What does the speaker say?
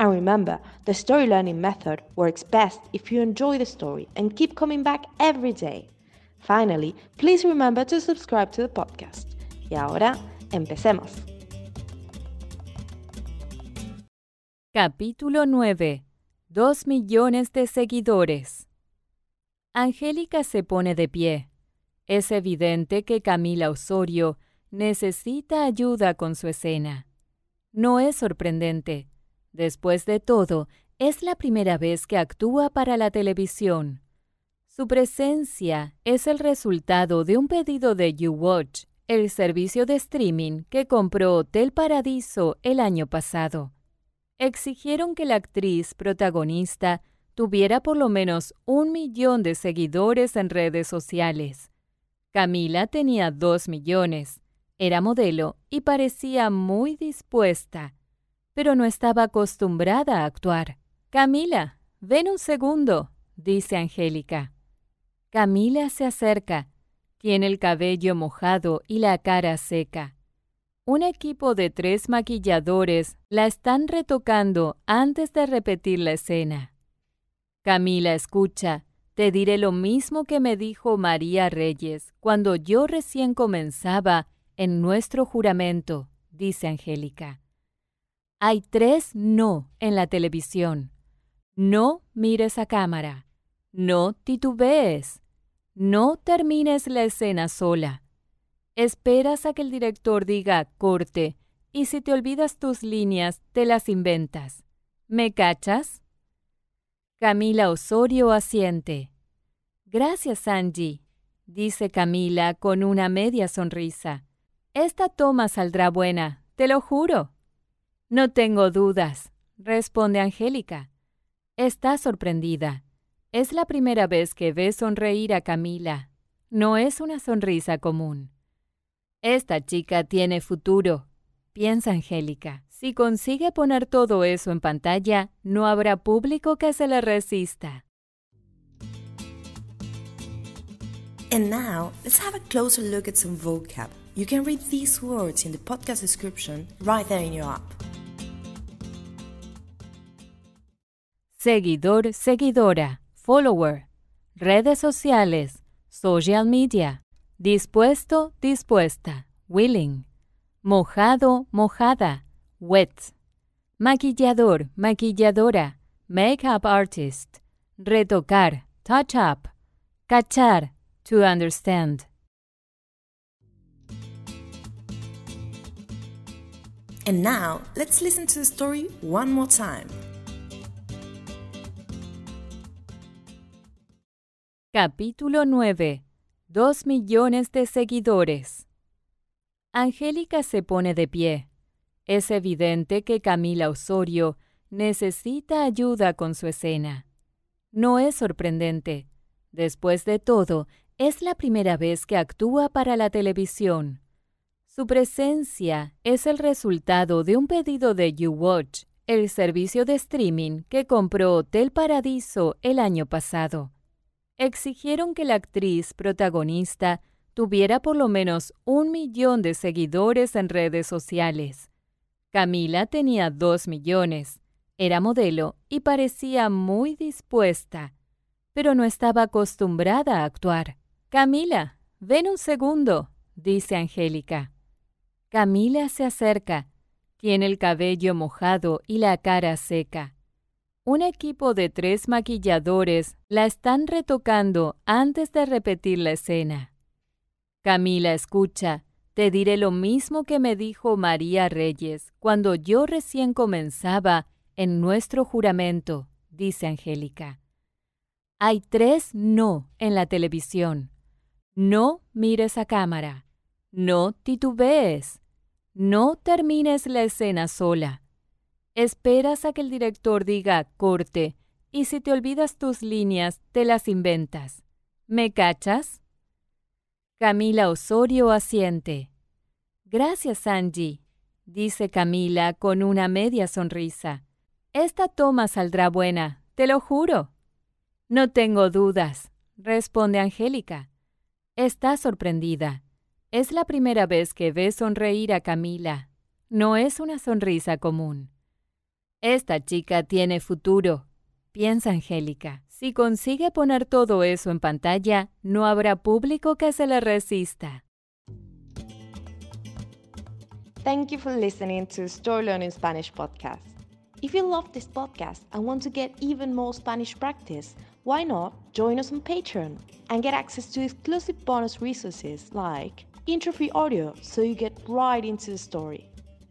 And remember, the story learning method works best if you enjoy the story and keep coming back every day. Finally, please remember to subscribe to the podcast. Y ahora, empecemos. Capítulo 9. Dos millones de seguidores. Angélica se pone de pie. Es evidente que Camila Osorio necesita ayuda con su escena. No es sorprendente Después de todo, es la primera vez que actúa para la televisión. Su presencia es el resultado de un pedido de YouWatch, el servicio de streaming que compró Hotel Paradiso el año pasado. Exigieron que la actriz protagonista tuviera por lo menos un millón de seguidores en redes sociales. Camila tenía dos millones, era modelo y parecía muy dispuesta pero no estaba acostumbrada a actuar. Camila, ven un segundo, dice Angélica. Camila se acerca. Tiene el cabello mojado y la cara seca. Un equipo de tres maquilladores la están retocando antes de repetir la escena. Camila, escucha, te diré lo mismo que me dijo María Reyes cuando yo recién comenzaba en nuestro juramento, dice Angélica. Hay tres no en la televisión. No mires a cámara. No titubees. No termines la escena sola. Esperas a que el director diga corte y si te olvidas tus líneas, te las inventas. ¿Me cachas? Camila Osorio asiente. Gracias, Angie, dice Camila con una media sonrisa. Esta toma saldrá buena, te lo juro. No tengo dudas, responde Angélica. Está sorprendida. Es la primera vez que ve sonreír a Camila. No es una sonrisa común. Esta chica tiene futuro, piensa Angélica. Si consigue poner todo eso en pantalla, no habrá público que se le resista. And now, let's have a closer look at some vocab. You can read these words in the podcast description right there in your app. Seguidor, seguidora, follower, redes sociales, social media, dispuesto, dispuesta, willing, mojado, mojada, wet, maquillador, maquilladora, makeup artist, retocar, touch up, cachar, to understand. And now, let's listen to the story one more time. Capítulo 9. Dos millones de seguidores. Angélica se pone de pie. Es evidente que Camila Osorio necesita ayuda con su escena. No es sorprendente. Después de todo, es la primera vez que actúa para la televisión. Su presencia es el resultado de un pedido de YouWatch, el servicio de streaming que compró Hotel Paradiso el año pasado exigieron que la actriz protagonista tuviera por lo menos un millón de seguidores en redes sociales. Camila tenía dos millones, era modelo y parecía muy dispuesta, pero no estaba acostumbrada a actuar. Camila, ven un segundo, dice Angélica. Camila se acerca. Tiene el cabello mojado y la cara seca. Un equipo de tres maquilladores la están retocando antes de repetir la escena. Camila, escucha, te diré lo mismo que me dijo María Reyes cuando yo recién comenzaba en nuestro juramento, dice Angélica. Hay tres no en la televisión. No mires a cámara. No titubees. No termines la escena sola. Esperas a que el director diga corte y si te olvidas tus líneas, te las inventas. ¿Me cachas? Camila Osorio asiente. Gracias, Angie, dice Camila con una media sonrisa. Esta toma saldrá buena, te lo juro. No tengo dudas, responde Angélica. Está sorprendida. Es la primera vez que ve sonreír a Camila. No es una sonrisa común. Esta chica tiene futuro, piensa Angélica. Si consigue poner todo eso en pantalla, no habrá público que se le resista. Thank you for listening to Story Learning Spanish podcast. If you love this podcast and want to get even more Spanish practice, why not join us on Patreon and get access to exclusive bonus resources like intro-free audio so you get right into the story,